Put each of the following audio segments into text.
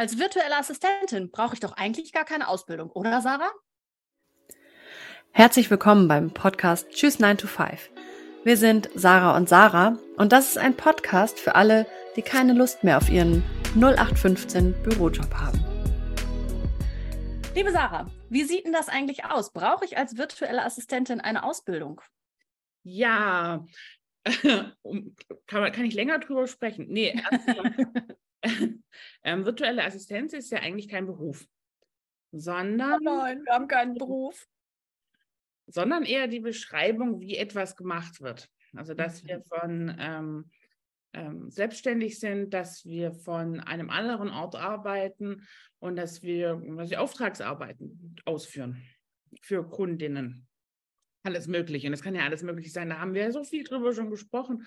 Als virtuelle Assistentin brauche ich doch eigentlich gar keine Ausbildung, oder Sarah? Herzlich willkommen beim Podcast Tschüss 9 to 5. Wir sind Sarah und Sarah und das ist ein Podcast für alle, die keine Lust mehr auf ihren 0815 Bürojob haben. Liebe Sarah, wie sieht denn das eigentlich aus? Brauche ich als virtuelle Assistentin eine Ausbildung? Ja, kann, kann ich länger drüber sprechen? Nee, ähm, virtuelle Assistenz ist ja eigentlich kein Beruf, sondern. Oh nein, wir haben keinen Beruf. Sondern eher die Beschreibung, wie etwas gemacht wird. Also, dass wir mhm. von ähm, ähm, selbstständig sind, dass wir von einem anderen Ort arbeiten und dass wir, dass wir Auftragsarbeiten ausführen für Kundinnen. Alles Mögliche. Und es kann ja alles Mögliche sein. Da haben wir ja so viel drüber schon gesprochen,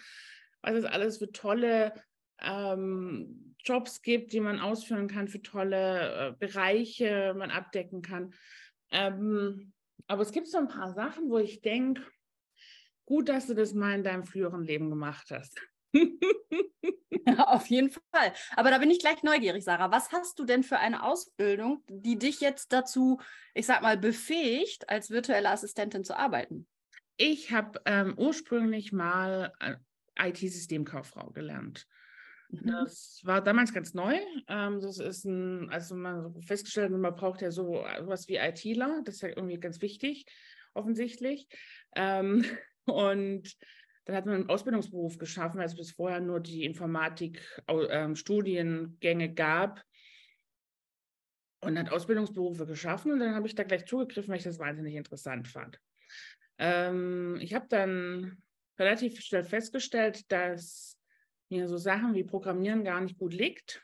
was es alles für tolle ähm, Jobs gibt, die man ausführen kann, für tolle äh, Bereiche man abdecken kann. Ähm, aber es gibt so ein paar Sachen, wo ich denke, gut, dass du das mal in deinem früheren Leben gemacht hast. ja, auf jeden Fall. Aber da bin ich gleich neugierig, Sarah. Was hast du denn für eine Ausbildung, die dich jetzt dazu, ich sag mal, befähigt, als virtuelle Assistentin zu arbeiten? Ich habe ähm, ursprünglich mal äh, IT-Systemkauffrau gelernt. Mhm. Das war damals ganz neu. Ähm, das ist ein, also man festgestellt man braucht ja so was wie ITler. Das ist ja irgendwie ganz wichtig, offensichtlich. Ähm, und dann hat man einen Ausbildungsberuf geschaffen, weil es bis vorher nur die Informatik-Studiengänge ähm, gab. Und hat Ausbildungsberufe geschaffen und dann habe ich da gleich zugegriffen, weil ich das wahnsinnig interessant fand. Ich habe dann relativ schnell festgestellt, dass mir so Sachen wie Programmieren gar nicht gut liegt.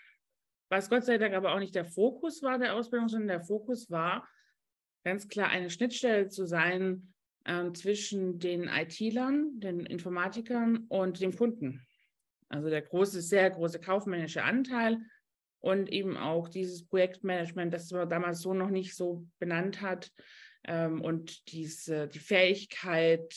Was Gott sei Dank aber auch nicht der Fokus war der Ausbildung, sondern der Fokus war ganz klar eine Schnittstelle zu sein äh, zwischen den IT-Lern, den Informatikern und dem Kunden. Also der große, sehr große kaufmännische Anteil und eben auch dieses Projektmanagement, das man damals so noch nicht so benannt hat ähm, und diese, die Fähigkeit,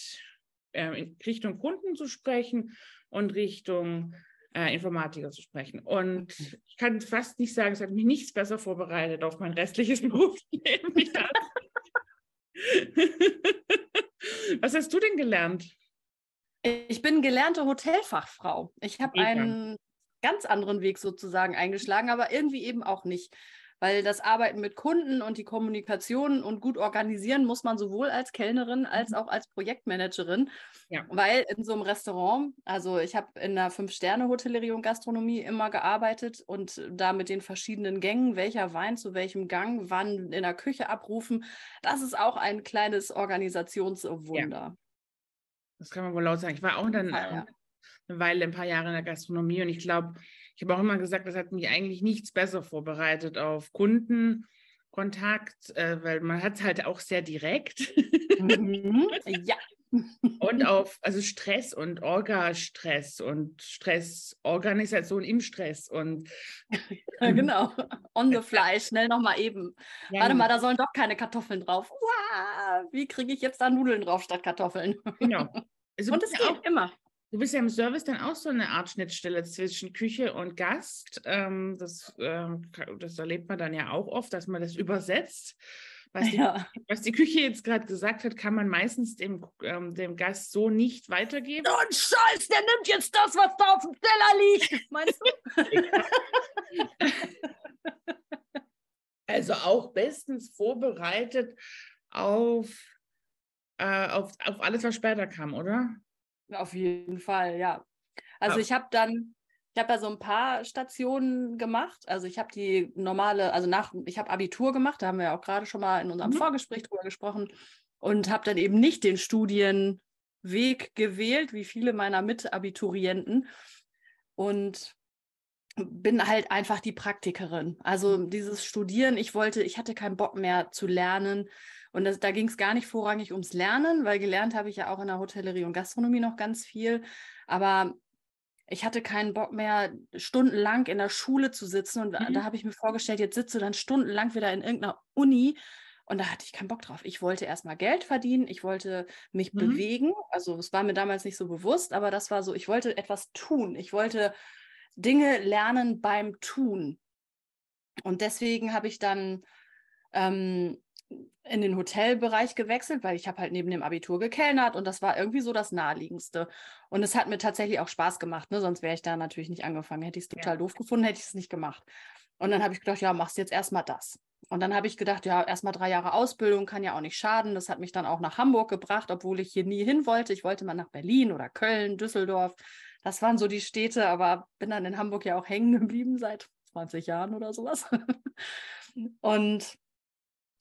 äh, in Richtung Kunden zu sprechen und Richtung äh, Informatiker zu sprechen. Und ich kann fast nicht sagen, es hat mich nichts besser vorbereitet auf mein restliches Berufsleben. Was hast du denn gelernt? Ich bin gelernte Hotelfachfrau. Ich habe einen ganz anderen Weg sozusagen eingeschlagen, aber irgendwie eben auch nicht weil das Arbeiten mit Kunden und die Kommunikation und gut organisieren muss man sowohl als Kellnerin als mhm. auch als Projektmanagerin, ja. weil in so einem Restaurant, also ich habe in einer Fünf-Sterne-Hotellerie und Gastronomie immer gearbeitet und da mit den verschiedenen Gängen, welcher Wein zu welchem Gang, wann in der Küche abrufen, das ist auch ein kleines Organisationswunder. Ja. Das kann man wohl laut sagen. Ich war auch dann ja, eine Weile, ein paar Jahre in der Gastronomie und ich glaube, ich habe auch immer gesagt, das hat mich eigentlich nichts besser vorbereitet auf Kundenkontakt, äh, weil man hat es halt auch sehr direkt. Mhm. ja. und auf also Stress und Orga-Stress und Stressorganisation im Stress und ja, genau. On the fly schnell noch mal eben. Ja, warte mal da sollen doch keine Kartoffeln drauf. Uah, wie kriege ich jetzt da Nudeln drauf statt Kartoffeln? Genau. Also und es geht auch, immer Du bist ja im Service dann auch so eine Art Schnittstelle zwischen Küche und Gast. Ähm, das, ähm, das erlebt man dann ja auch oft, dass man das übersetzt. Was die, ja. was die Küche jetzt gerade gesagt hat, kann man meistens dem, ähm, dem Gast so nicht weitergeben. Ein Scheiß, der nimmt jetzt das, was da auf dem Teller liegt. Meinst du? also auch bestens vorbereitet auf, äh, auf, auf alles, was später kam, oder? Auf jeden Fall, ja. Also ja. ich habe dann, ich habe ja so ein paar Stationen gemacht. Also ich habe die normale, also nach, ich habe Abitur gemacht, da haben wir ja auch gerade schon mal in unserem mhm. Vorgespräch drüber gesprochen und habe dann eben nicht den Studienweg gewählt, wie viele meiner Mitabiturienten. Und bin halt einfach die Praktikerin. Also mhm. dieses Studieren, ich wollte, ich hatte keinen Bock mehr zu lernen. Und das, da ging es gar nicht vorrangig ums Lernen, weil gelernt habe ich ja auch in der Hotellerie und Gastronomie noch ganz viel. Aber ich hatte keinen Bock mehr, stundenlang in der Schule zu sitzen. Und mhm. da habe ich mir vorgestellt, jetzt sitze du dann stundenlang wieder in irgendeiner Uni. Und da hatte ich keinen Bock drauf. Ich wollte erstmal Geld verdienen, ich wollte mich mhm. bewegen. Also es war mir damals nicht so bewusst, aber das war so, ich wollte etwas tun. Ich wollte Dinge lernen beim Tun. Und deswegen habe ich dann ähm, in den Hotelbereich gewechselt, weil ich habe halt neben dem Abitur gekellnert und das war irgendwie so das Naheliegendste. Und es hat mir tatsächlich auch Spaß gemacht, ne? sonst wäre ich da natürlich nicht angefangen. Hätte ich es total ja. doof gefunden, hätte ich es nicht gemacht. Und dann habe ich gedacht, ja, machst jetzt erstmal das. Und dann habe ich gedacht, ja, erstmal drei Jahre Ausbildung kann ja auch nicht schaden. Das hat mich dann auch nach Hamburg gebracht, obwohl ich hier nie hin wollte. Ich wollte mal nach Berlin oder Köln, Düsseldorf. Das waren so die Städte, aber bin dann in Hamburg ja auch hängen geblieben seit 20 Jahren oder sowas. und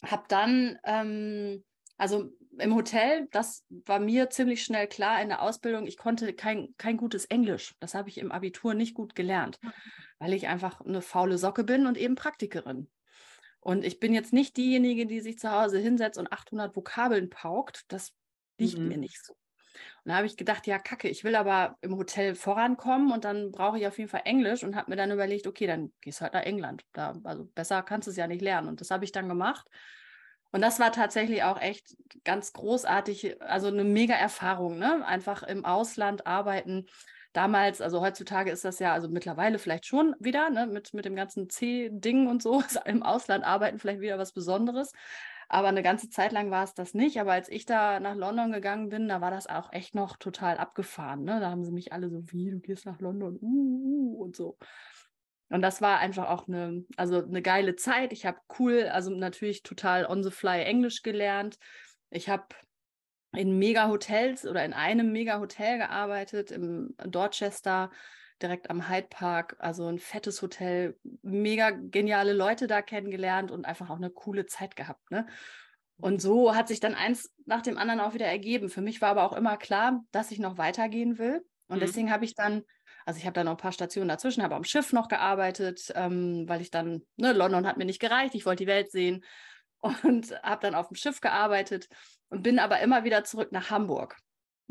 habe dann, ähm, also im Hotel, das war mir ziemlich schnell klar in der Ausbildung, ich konnte kein, kein gutes Englisch. Das habe ich im Abitur nicht gut gelernt, weil ich einfach eine faule Socke bin und eben Praktikerin. Und ich bin jetzt nicht diejenige, die sich zu Hause hinsetzt und 800 Vokabeln paukt. Das liegt mhm. mir nicht so. Und da habe ich gedacht, ja, kacke, ich will aber im Hotel vorankommen und dann brauche ich auf jeden Fall Englisch und habe mir dann überlegt, okay, dann gehst du halt nach England. Da, also besser kannst du es ja nicht lernen. Und das habe ich dann gemacht. Und das war tatsächlich auch echt ganz großartig, also eine mega Erfahrung, ne? Einfach im Ausland arbeiten. Damals, also heutzutage ist das ja, also mittlerweile vielleicht schon wieder, ne, mit, mit dem ganzen C-Ding und so, im Ausland arbeiten vielleicht wieder was Besonderes. Aber eine ganze Zeit lang war es das nicht. Aber als ich da nach London gegangen bin, da war das auch echt noch total abgefahren. Ne? Da haben sie mich alle so, wie, du gehst nach London, uh, uh, und so. Und das war einfach auch eine, also eine geile Zeit. Ich habe cool, also natürlich total on the fly Englisch gelernt. Ich habe in Mega-Hotels oder in einem Mega-Hotel gearbeitet, im Dorchester, direkt am Hyde Park. Also ein fettes Hotel, mega geniale Leute da kennengelernt und einfach auch eine coole Zeit gehabt. Ne? Und so hat sich dann eins nach dem anderen auch wieder ergeben. Für mich war aber auch immer klar, dass ich noch weitergehen will. Und mhm. deswegen habe ich dann also ich habe da noch ein paar Stationen dazwischen, habe am Schiff noch gearbeitet, ähm, weil ich dann, ne, London hat mir nicht gereicht, ich wollte die Welt sehen und habe dann auf dem Schiff gearbeitet und bin aber immer wieder zurück nach Hamburg.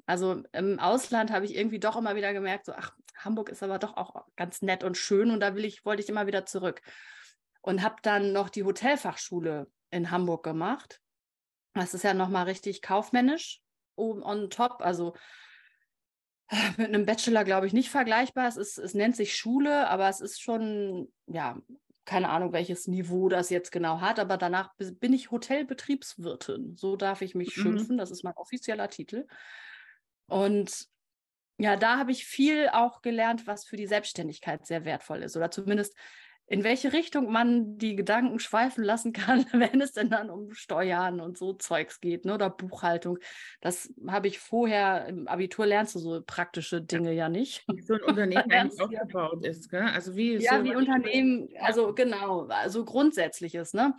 Also im Ausland habe ich irgendwie doch immer wieder gemerkt, so, ach, Hamburg ist aber doch auch ganz nett und schön und da will ich, wollte ich immer wieder zurück. Und habe dann noch die Hotelfachschule in Hamburg gemacht. Das ist ja nochmal richtig kaufmännisch oben on top. Also mit einem Bachelor, glaube ich, nicht vergleichbar. Es, ist, es nennt sich Schule, aber es ist schon, ja, keine Ahnung, welches Niveau das jetzt genau hat, aber danach bin ich Hotelbetriebswirtin. So darf ich mich mhm. schimpfen. Das ist mein offizieller Titel. Und ja, da habe ich viel auch gelernt, was für die Selbstständigkeit sehr wertvoll ist. Oder zumindest in welche Richtung man die Gedanken schweifen lassen kann, wenn es denn dann um Steuern und so Zeugs geht, ne? oder Buchhaltung. Das habe ich vorher im Abitur lernst du so praktische Dinge ja, ja nicht. Wie so ein Unternehmen eigentlich aufgebaut ist, gell? Also wie ja, so wie Unternehmen, also genau, also grundsätzliches, ne?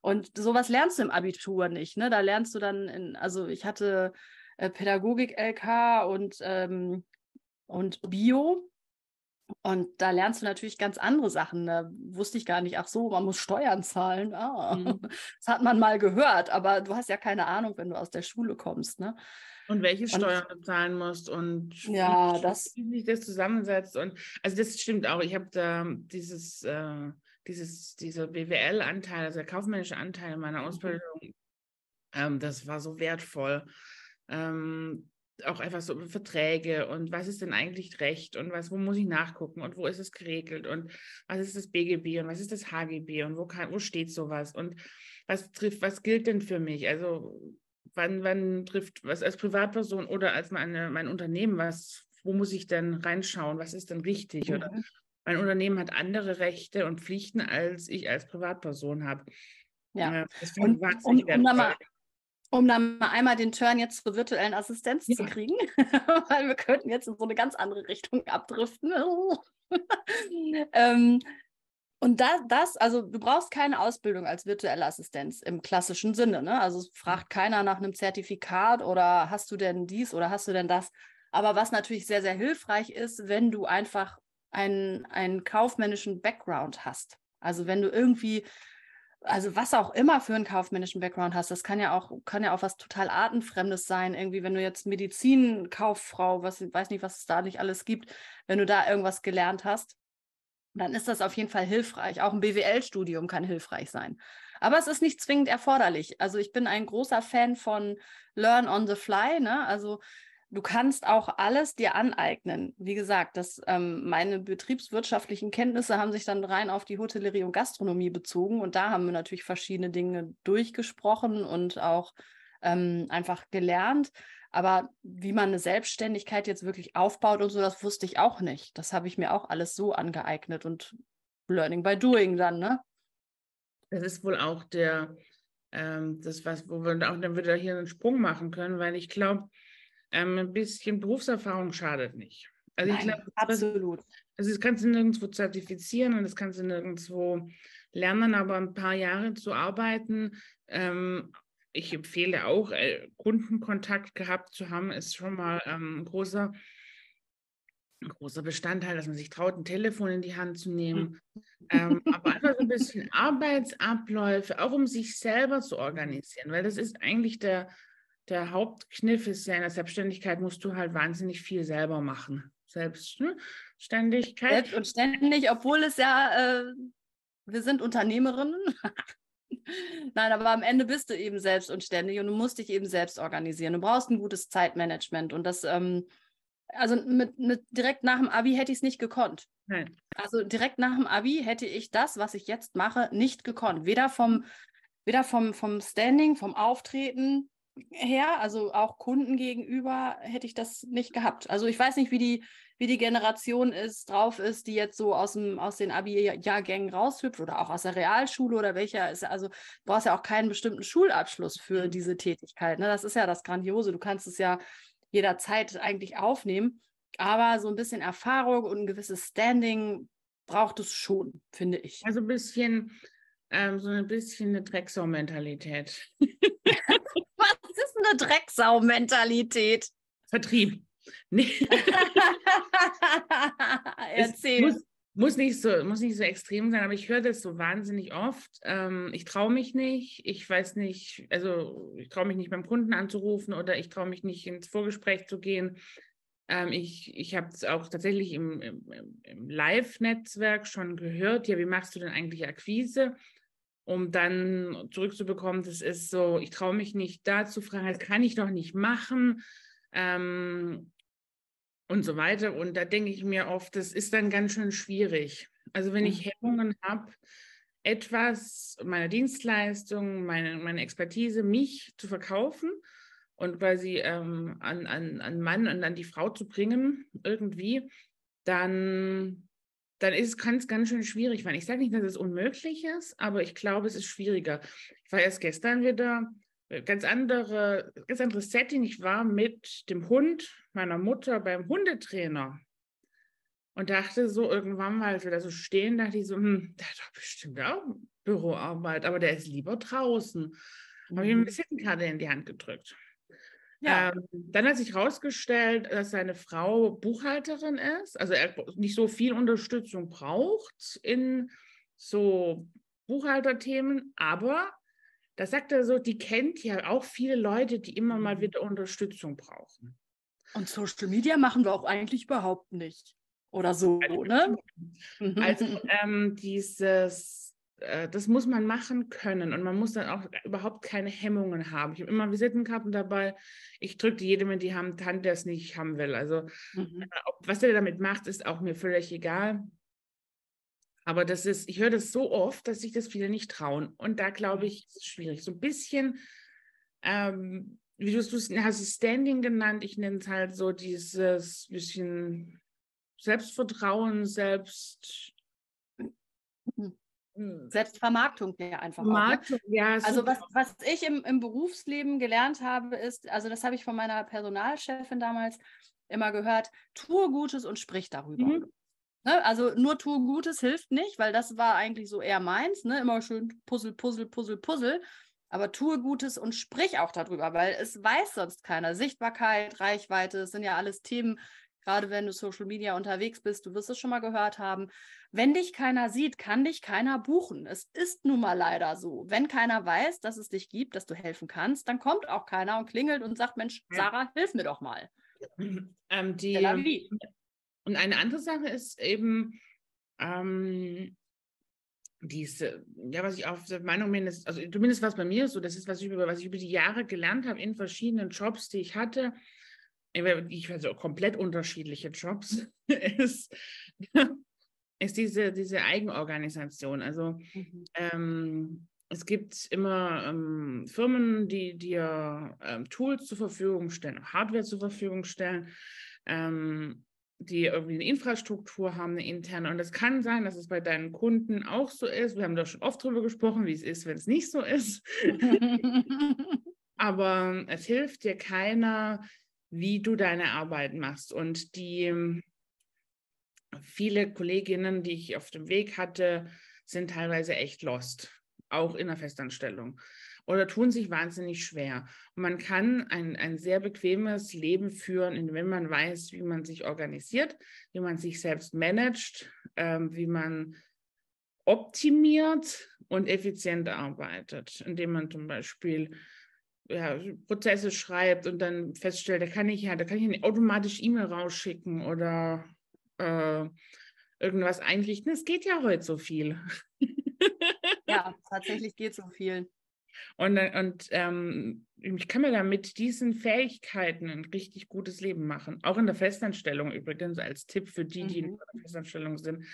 Und sowas lernst du im Abitur nicht, ne? Da lernst du dann, in, also ich hatte äh, Pädagogik LK und ähm, und Bio und da lernst du natürlich ganz andere Sachen. Da wusste ich gar nicht, ach so, man muss Steuern zahlen. Ah, mhm. Das hat man mal gehört, aber du hast ja keine Ahnung, wenn du aus der Schule kommst. Ne? Und welche Steuern du zahlen musst und ja, wie, das, wie sich das zusammensetzt. Und also das stimmt auch. Ich habe da dieses, äh, dieses, dieser BWL-Anteil, also der kaufmännische Anteil meiner mhm. Ausbildung, mhm. ähm, das war so wertvoll. Ähm, auch einfach so Verträge und was ist denn eigentlich Recht und was, wo muss ich nachgucken und wo ist es geregelt und was ist das BGB und was ist das HGB und wo kann, wo steht sowas und was trifft, was gilt denn für mich? Also wann, wann trifft was als Privatperson oder als meine, mein Unternehmen, was, wo muss ich denn reinschauen, was ist denn richtig? Mhm. Oder mein Unternehmen hat andere Rechte und Pflichten, als ich als Privatperson habe. Ja, äh, und, um, um, mal, um dann mal einmal den Turn jetzt zur virtuellen Assistenz ja. zu kriegen, weil wir könnten jetzt in so eine ganz andere Richtung abdriften. ähm, und da, das, also du brauchst keine Ausbildung als virtuelle Assistenz im klassischen Sinne. Ne? Also fragt keiner nach einem Zertifikat oder hast du denn dies oder hast du denn das. Aber was natürlich sehr, sehr hilfreich ist, wenn du einfach einen, einen kaufmännischen Background hast. Also wenn du irgendwie also was auch immer für einen kaufmännischen Background hast, das kann ja auch, kann ja auch was total Artenfremdes sein. Irgendwie, wenn du jetzt Medizinkauffrau, was weiß nicht, was es da nicht alles gibt, wenn du da irgendwas gelernt hast, dann ist das auf jeden Fall hilfreich. Auch ein BWL-Studium kann hilfreich sein. Aber es ist nicht zwingend erforderlich. Also ich bin ein großer Fan von Learn on the Fly. Ne? Also du kannst auch alles dir aneignen. Wie gesagt, das, ähm, meine betriebswirtschaftlichen Kenntnisse haben sich dann rein auf die Hotellerie und Gastronomie bezogen. Und da haben wir natürlich verschiedene Dinge durchgesprochen und auch ähm, einfach gelernt. Aber wie man eine Selbstständigkeit jetzt wirklich aufbaut und so, das wusste ich auch nicht. Das habe ich mir auch alles so angeeignet und Learning by Doing dann, ne? Das ist wohl auch der, ähm, das was, wo wir auch dann wieder hier einen Sprung machen können, weil ich glaube, ähm, ein bisschen Berufserfahrung schadet nicht. Also Nein, ich glaube, absolut. Also das kannst du nirgendwo zertifizieren und das kannst du nirgendwo lernen, aber ein paar Jahre zu arbeiten, ähm, ich empfehle auch, äh, Kundenkontakt gehabt zu haben, ist schon mal ähm, ein großer, ein großer Bestandteil, dass man sich traut, ein Telefon in die Hand zu nehmen. Mhm. ähm, aber einfach so ein bisschen Arbeitsabläufe, auch um sich selber zu organisieren, weil das ist eigentlich der, der Hauptkniff ist ja in der Selbstständigkeit musst du halt wahnsinnig viel selber machen. Selbstständigkeit. Selbst und ständig, obwohl es ja, äh, wir sind Unternehmerinnen. Nein, aber am Ende bist du eben selbst und ständig und du musst dich eben selbst organisieren. Du brauchst ein gutes Zeitmanagement und das, ähm, also mit, mit direkt nach dem Abi hätte ich es nicht gekonnt. Nein. Also direkt nach dem Abi hätte ich das, was ich jetzt mache, nicht gekonnt. Weder vom, weder vom, vom Standing, vom Auftreten, her, also auch Kunden gegenüber, hätte ich das nicht gehabt. Also ich weiß nicht, wie die, wie die Generation ist, drauf ist, die jetzt so aus, dem, aus den Abi-Jahrgängen raushüpft oder auch aus der Realschule oder welcher ist. Also du brauchst ja auch keinen bestimmten Schulabschluss für mhm. diese Tätigkeit. Ne? Das ist ja das Grandiose. Du kannst es ja jederzeit eigentlich aufnehmen. Aber so ein bisschen Erfahrung und ein gewisses Standing braucht es schon, finde ich. Also ein bisschen, ähm, so ein bisschen eine Drecksau-Mentalität. eine Drecksau-Mentalität. Vertrieb. Nee. Erzähl. Muss, muss, nicht so, muss nicht so extrem sein, aber ich höre das so wahnsinnig oft. Ähm, ich traue mich nicht, ich weiß nicht, also ich traue mich nicht beim Kunden anzurufen oder ich traue mich nicht ins Vorgespräch zu gehen. Ähm, ich ich habe es auch tatsächlich im, im, im Live-Netzwerk schon gehört. Ja, wie machst du denn eigentlich Akquise? Um dann zurückzubekommen, das ist so, ich traue mich nicht da zu fragen, das kann ich doch nicht machen ähm, und so weiter. Und da denke ich mir oft, das ist dann ganz schön schwierig. Also wenn ich. Hemmungen habe, etwas meiner Dienstleistung, meine, meine Expertise, mich zu verkaufen und quasi ähm, an, an, an Mann und an die Frau zu bringen, irgendwie, dann dann kann es ganz schön schwierig werden. Ich sage nicht, dass es unmöglich ist, aber ich glaube, es ist schwieriger. Ich war erst gestern wieder äh, ganz andere, ganz anderes Setting. Ich war mit dem Hund meiner Mutter beim Hundetrainer und dachte so irgendwann mal, als wir da so stehen, dachte ich so, hm, der hat doch bestimmt auch Büroarbeit, aber der ist lieber draußen. Mhm. Habe ich ihm eine Visitenkarte in die Hand gedrückt. Ja. Ähm, dann hat sich herausgestellt, dass seine Frau Buchhalterin ist, also er nicht so viel Unterstützung braucht in so Buchhalterthemen, aber da sagt er so, die kennt ja auch viele Leute, die immer mal mhm. wieder Unterstützung brauchen. Und Social Media machen wir auch eigentlich überhaupt nicht. Oder so, also, ne? Also ähm, dieses das muss man machen können und man muss dann auch überhaupt keine Hemmungen haben. Ich habe immer Visitenkarten dabei. Ich drücke die jedem in die Hand, Hand, der es nicht haben will. Also mhm. Äh, was er damit macht, ist auch mir völlig egal. Aber das ist, ich höre das so oft, dass sich das viele nicht trauen. Und da glaube ich, ist es schwierig. So ein bisschen, ähm, wie du es hast, Standing genannt. Ich nenne es halt so dieses bisschen Selbstvertrauen, Selbst. Mhm. Hm. Selbstvermarktung ja einfach. Vermarktung, ne? ja. Also was, was ich im, im Berufsleben gelernt habe, ist, also das habe ich von meiner Personalchefin damals immer gehört, tue Gutes und sprich darüber. Mhm. Ne? Also nur tue Gutes hilft nicht, weil das war eigentlich so eher meins, ne? immer schön Puzzle, Puzzle, Puzzle, Puzzle. Aber tue Gutes und sprich auch darüber, weil es weiß sonst keiner. Sichtbarkeit, Reichweite, das sind ja alles Themen, gerade wenn du Social Media unterwegs bist, du wirst es schon mal gehört haben. Wenn dich keiner sieht, kann dich keiner buchen. Es ist nun mal leider so. Wenn keiner weiß, dass es dich gibt, dass du helfen kannst, dann kommt auch keiner und klingelt und sagt, Mensch, Sarah, hilf mir doch mal. Ähm, die, und eine andere Sache ist eben, ähm, diese, ja, was ich auf der Meinung bin, ist, also zumindest was bei mir ist so, das ist, was ich über, was ich über die Jahre gelernt habe in verschiedenen Jobs, die ich hatte, ich weiß auch komplett unterschiedliche Jobs, ist, ist diese, diese Eigenorganisation. Also mhm. ähm, es gibt immer ähm, Firmen, die dir ähm, Tools zur Verfügung stellen, Hardware zur Verfügung stellen, ähm, die irgendwie eine Infrastruktur haben, eine interne. Und es kann sein, dass es bei deinen Kunden auch so ist. Wir haben da schon oft drüber gesprochen, wie es ist, wenn es nicht so ist. Aber es hilft dir keiner, wie du deine Arbeit machst. Und die viele Kolleginnen, die ich auf dem Weg hatte, sind teilweise echt lost, auch in der Festanstellung oder tun sich wahnsinnig schwer. Und man kann ein, ein sehr bequemes Leben führen, wenn man weiß, wie man sich organisiert, wie man sich selbst managt, ähm, wie man optimiert und effizient arbeitet, indem man zum Beispiel ja, Prozesse schreibt und dann feststellt, da kann ich ja, da kann ich eine automatisch E-Mail rausschicken oder äh, irgendwas einrichten. Es geht ja heute so viel. ja, tatsächlich geht so viel. Und, und ähm, ich kann mir da mit diesen Fähigkeiten ein richtig gutes Leben machen. Auch in der Festanstellung übrigens als Tipp für die, die mhm. in der Festanstellung sind.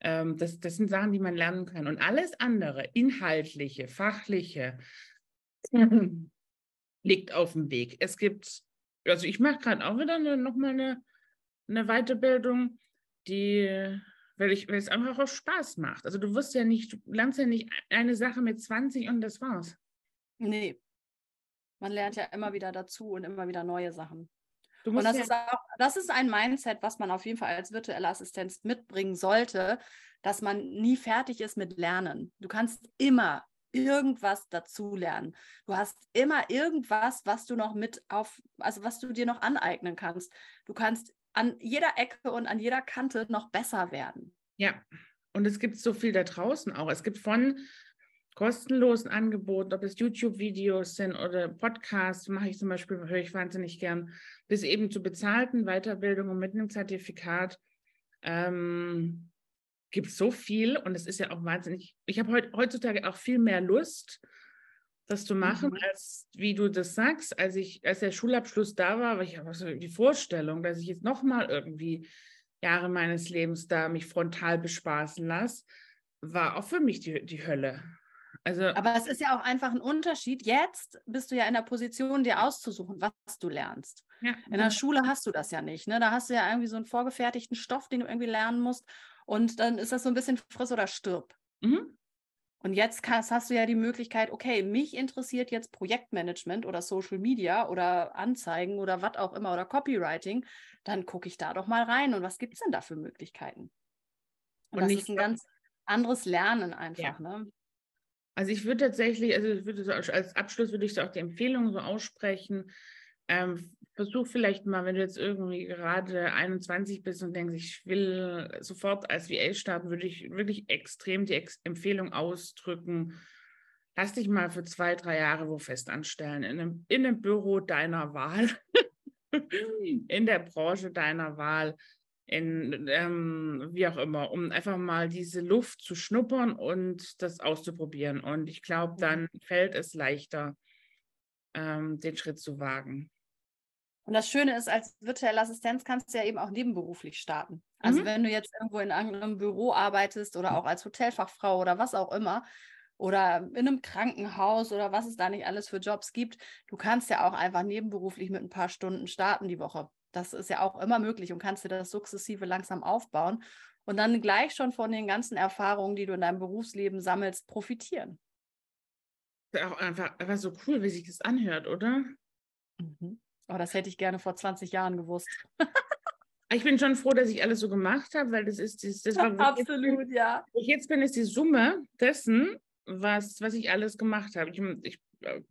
Ähm, das, das sind Sachen, die man lernen kann. Und alles andere, inhaltliche, fachliche, liegt auf dem Weg. Es gibt, also ich mache gerade auch wieder eine, nochmal eine, eine Weiterbildung, die weil, ich, weil es einfach auch Spaß macht. Also du wirst ja nicht, du lernst ja nicht eine Sache mit 20 und das war's. Nee. Man lernt ja immer wieder dazu und immer wieder neue Sachen. und das, ja ist auch, das ist ein Mindset, was man auf jeden Fall als virtuelle Assistenz mitbringen sollte, dass man nie fertig ist mit Lernen. Du kannst immer irgendwas dazu lernen. Du hast immer irgendwas, was du noch mit auf, also was du dir noch aneignen kannst. Du kannst an jeder Ecke und an jeder Kante noch besser werden. Ja, und es gibt so viel da draußen auch. Es gibt von kostenlosen Angeboten, ob es YouTube-Videos sind oder Podcasts, mache ich zum Beispiel, höre ich wahnsinnig gern, bis eben zu bezahlten Weiterbildungen mit einem Zertifikat. Ähm, gibt so viel und es ist ja auch wahnsinnig. Ich habe heut, heutzutage auch viel mehr Lust, das zu machen, mhm. als wie du das sagst. Als ich, als der Schulabschluss da war, war ich aber so die Vorstellung, dass ich jetzt nochmal irgendwie Jahre meines Lebens da mich frontal bespaßen lasse, war auch für mich die, die Hölle. Also, aber es ist ja auch einfach ein Unterschied. Jetzt bist du ja in der Position, dir auszusuchen, was du lernst. Ja. In der Schule hast du das ja nicht. Ne? Da hast du ja irgendwie so einen vorgefertigten Stoff, den du irgendwie lernen musst. Und dann ist das so ein bisschen friss oder stirb. Mhm. Und jetzt hast du ja die Möglichkeit, okay, mich interessiert jetzt Projektmanagement oder Social Media oder Anzeigen oder was auch immer oder Copywriting, dann gucke ich da doch mal rein und was gibt es denn da für Möglichkeiten? Und, und das ist ein ganz anderes Lernen einfach. Ja. Ne? Also ich würde tatsächlich, also ich würde so als Abschluss würde ich so auch die Empfehlung so aussprechen, ähm, versuch vielleicht mal, wenn du jetzt irgendwie gerade 21 bist und denkst, ich will sofort als VA starten, würde ich wirklich extrem die Ex Empfehlung ausdrücken. Lass dich mal für zwei, drei Jahre wo fest anstellen, in einem, in einem Büro deiner Wahl, in der Branche deiner Wahl, in ähm, wie auch immer, um einfach mal diese Luft zu schnuppern und das auszuprobieren. Und ich glaube, dann fällt es leichter, ähm, den Schritt zu wagen. Und das Schöne ist, als virtuelle Assistenz kannst du ja eben auch nebenberuflich starten. Also mhm. wenn du jetzt irgendwo in einem Büro arbeitest oder auch als Hotelfachfrau oder was auch immer oder in einem Krankenhaus oder was es da nicht alles für Jobs gibt, du kannst ja auch einfach nebenberuflich mit ein paar Stunden starten die Woche. Das ist ja auch immer möglich und kannst dir das sukzessive langsam aufbauen und dann gleich schon von den ganzen Erfahrungen, die du in deinem Berufsleben sammelst, profitieren. Auch einfach, einfach so cool, wie sich das anhört, oder? Mhm. Oh, das hätte ich gerne vor 20 Jahren gewusst. ich bin schon froh, dass ich alles so gemacht habe, weil das ist das, das war absolut, jetzt, ja. Ich jetzt bin ist die Summe dessen, was, was ich alles gemacht habe. Ich, ich,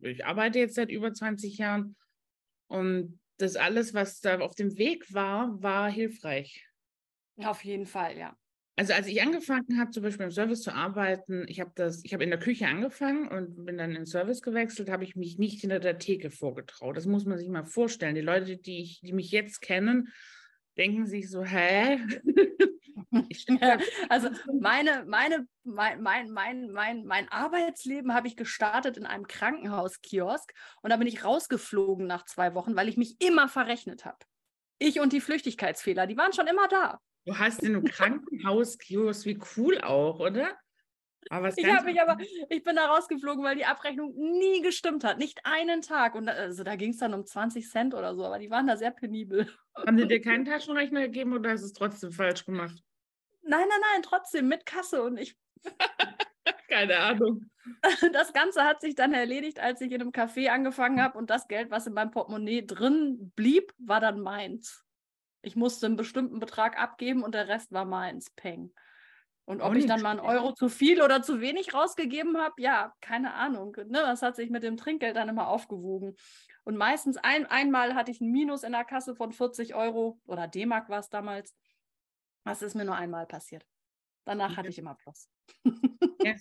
ich arbeite jetzt seit über 20 Jahren und das alles, was da auf dem Weg war, war hilfreich. Auf jeden Fall, ja. Also als ich angefangen habe, zum Beispiel im Service zu arbeiten, ich habe das, ich habe in der Küche angefangen und bin dann in den Service gewechselt, habe ich mich nicht hinter der Theke vorgetraut. Das muss man sich mal vorstellen. Die Leute, die, ich, die mich jetzt kennen, denken sich so, hä? also meine, meine, mein, mein, mein, mein, mein Arbeitsleben habe ich gestartet in einem Krankenhauskiosk und da bin ich rausgeflogen nach zwei Wochen, weil ich mich immer verrechnet habe. Ich und die Flüchtigkeitsfehler, die waren schon immer da. Du hast in einem Krankenhauskiosk, wie cool auch, oder? Aber ich habe mich aber, ich bin da rausgeflogen, weil die Abrechnung nie gestimmt hat. Nicht einen Tag. Und da, also da ging es dann um 20 Cent oder so, aber die waren da sehr penibel. Haben sie dir keinen Taschenrechner gegeben oder hast du es trotzdem falsch gemacht? Nein, nein, nein, trotzdem mit Kasse und ich. Keine Ahnung. Das Ganze hat sich dann erledigt, als ich in einem Café angefangen habe und das Geld, was in meinem Portemonnaie drin blieb, war dann meins. Ich musste einen bestimmten Betrag abgeben und der Rest war meins. Peng. Und ob ich dann mal einen Euro zu viel oder zu wenig rausgegeben habe, ja, keine Ahnung. Ne, das hat sich mit dem Trinkgeld dann immer aufgewogen. Und meistens ein, einmal hatte ich ein Minus in der Kasse von 40 Euro oder D-Mark war es damals. Das ist mir nur einmal passiert. Danach hatte ich immer Plus. Ja,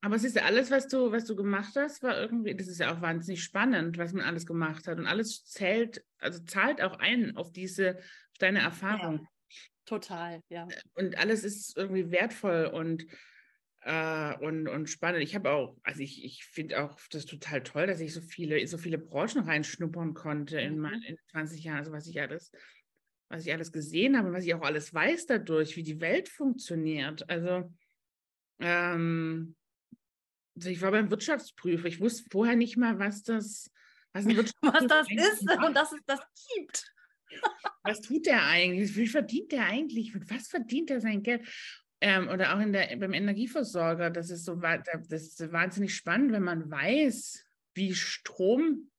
aber es ist ja alles, was du, was du gemacht hast, war irgendwie, das ist ja auch wahnsinnig spannend, was man alles gemacht hat. Und alles zählt, also zahlt auch ein auf diese, deine Erfahrung. Ja. Total, ja. Und alles ist irgendwie wertvoll und, äh, und, und spannend. Ich habe auch, also ich, ich finde auch das total toll, dass ich so viele, so viele Branchen reinschnuppern konnte in, mein, mhm. in 20 Jahren. Also was ich alles, was ich alles gesehen habe, was ich auch alles weiß dadurch, wie die Welt funktioniert. Also ähm, also ich war beim Wirtschaftsprüfer. Ich wusste vorher nicht mal, was das, was, ein was das ist und dass es das gibt. Was tut der eigentlich? Wie verdient der eigentlich? Mit was verdient er sein Geld? Ähm, oder auch in der, beim Energieversorger, das ist so das ist wahnsinnig spannend, wenn man weiß, wie Strom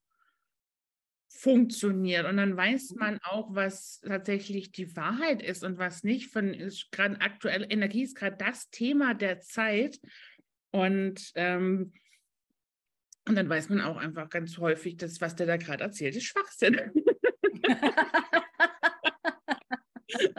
funktioniert. Und dann weiß mhm. man auch, was tatsächlich die Wahrheit ist und was nicht. Von gerade aktuell Energie ist gerade das Thema der Zeit. Und, ähm, und dann weiß man auch einfach ganz häufig, dass was der da gerade erzählt, ist Schwachsinn.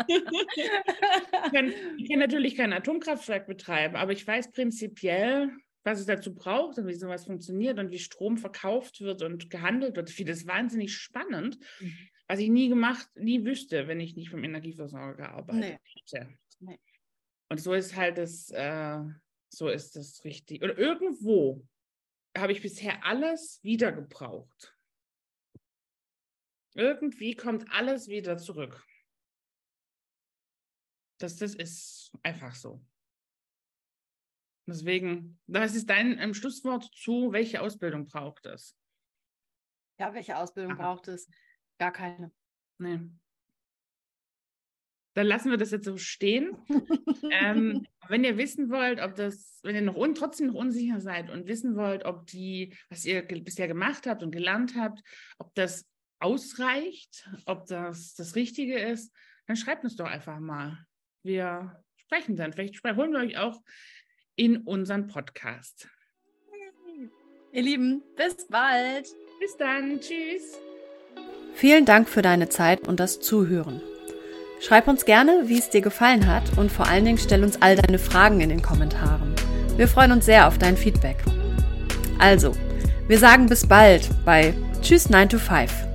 ich, kann, ich kann natürlich kein Atomkraftwerk betreiben, aber ich weiß prinzipiell, was es dazu braucht und wie sowas funktioniert und wie Strom verkauft wird und gehandelt wird. Ich finde das wahnsinnig spannend, mhm. was ich nie gemacht, nie wüsste, wenn ich nicht beim Energieversorger gearbeitet nee. hätte. Nee. Und so ist halt das, äh, so ist das richtig. Oder irgendwo habe ich bisher alles wieder gebraucht. Irgendwie kommt alles wieder zurück. Das, das ist einfach so. Deswegen, was ist dein ähm, Schlusswort zu, welche Ausbildung braucht es? Ja, welche Ausbildung Aha. braucht es? Gar keine. Nee. Dann lassen wir das jetzt so stehen. ähm, wenn ihr wissen wollt, ob das, wenn ihr noch un, trotzdem noch unsicher seid und wissen wollt, ob die, was ihr bisher gemacht habt und gelernt habt, ob das ausreicht, ob das das Richtige ist, dann schreibt uns doch einfach mal. Wir sprechen dann. Vielleicht holen wir euch auch in unseren Podcast. Ihr Lieben, bis bald. Bis dann. Tschüss. Vielen Dank für deine Zeit und das Zuhören. Schreib uns gerne, wie es dir gefallen hat und vor allen Dingen stell uns all deine Fragen in den Kommentaren. Wir freuen uns sehr auf dein Feedback. Also, wir sagen bis bald bei Tschüss 9 to 5.